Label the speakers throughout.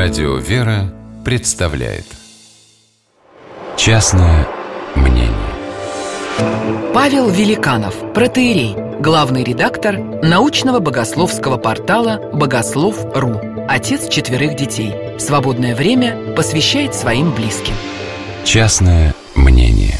Speaker 1: Радио «Вера» представляет Частное мнение
Speaker 2: Павел Великанов, протеерей, главный редактор научного богословского портала «Богослов.ру», отец четверых детей. Свободное время посвящает своим близким.
Speaker 1: Частное мнение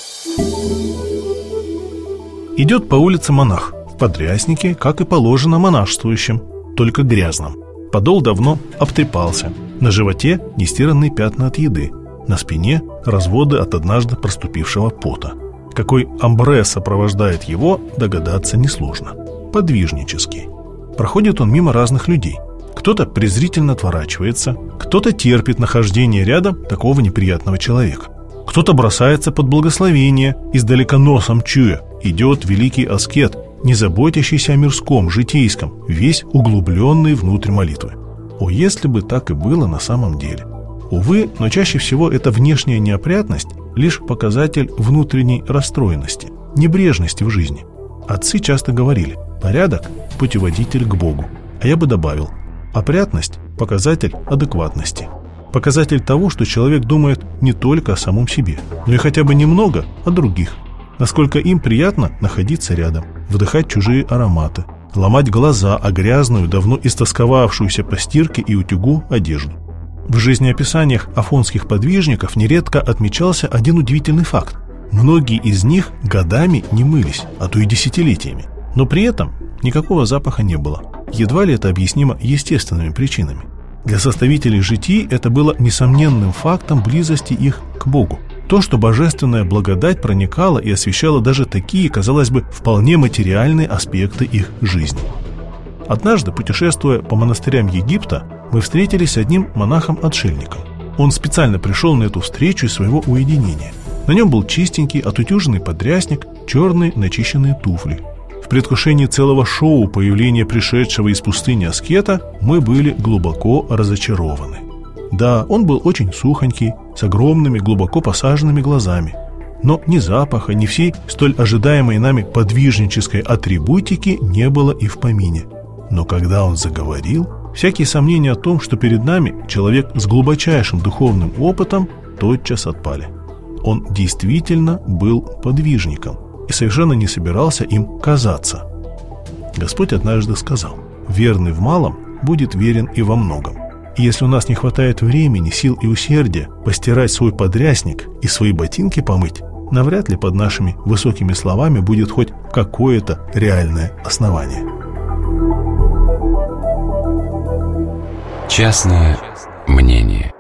Speaker 3: Идет по улице монах в подряснике, как и положено монашествующим, только грязном. Подол давно обтрепался – на животе нестиранные пятна от еды, на спине разводы от однажды проступившего пота. Какой амбре сопровождает его, догадаться несложно. Подвижнический. Проходит он мимо разных людей. Кто-то презрительно отворачивается, кто-то терпит нахождение рядом такого неприятного человека. Кто-то бросается под благословение, издалека носом чуя. Идет великий аскет, не заботящийся о мирском, житейском, весь углубленный внутрь молитвы. О, если бы так и было на самом деле. Увы, но чаще всего эта внешняя неопрятность – лишь показатель внутренней расстроенности, небрежности в жизни. Отцы часто говорили «порядок – путеводитель к Богу». А я бы добавил «опрятность – показатель адекватности». Показатель того, что человек думает не только о самом себе, но и хотя бы немного о других. Насколько им приятно находиться рядом, вдыхать чужие ароматы – ломать глаза о грязную, давно истосковавшуюся по стирке и утюгу одежду. В жизнеописаниях афонских подвижников нередко отмечался один удивительный факт. Многие из них годами не мылись, а то и десятилетиями. Но при этом никакого запаха не было. Едва ли это объяснимо естественными причинами. Для составителей житий это было несомненным фактом близости их к Богу. То, что божественная благодать проникала и освещала даже такие, казалось бы, вполне материальные аспекты их жизни. Однажды, путешествуя по монастырям Египта, мы встретились с одним монахом-отшельником. Он специально пришел на эту встречу из своего уединения. На нем был чистенький, отутюженный подрясник, черные начищенные туфли. В предвкушении целого шоу появления пришедшего из пустыни аскета мы были глубоко разочарованы. Да, он был очень сухонький, с огромными, глубоко посаженными глазами. Но ни запаха, ни всей столь ожидаемой нами подвижнической атрибутики не было и в помине. Но когда он заговорил, всякие сомнения о том, что перед нами человек с глубочайшим духовным опытом, тотчас отпали. Он действительно был подвижником и совершенно не собирался им казаться. Господь однажды сказал, «Верный в малом будет верен и во многом». И если у нас не хватает времени, сил и усердия постирать свой подрясник и свои ботинки помыть, навряд ли под нашими высокими словами будет хоть какое-то реальное основание.
Speaker 1: Частное мнение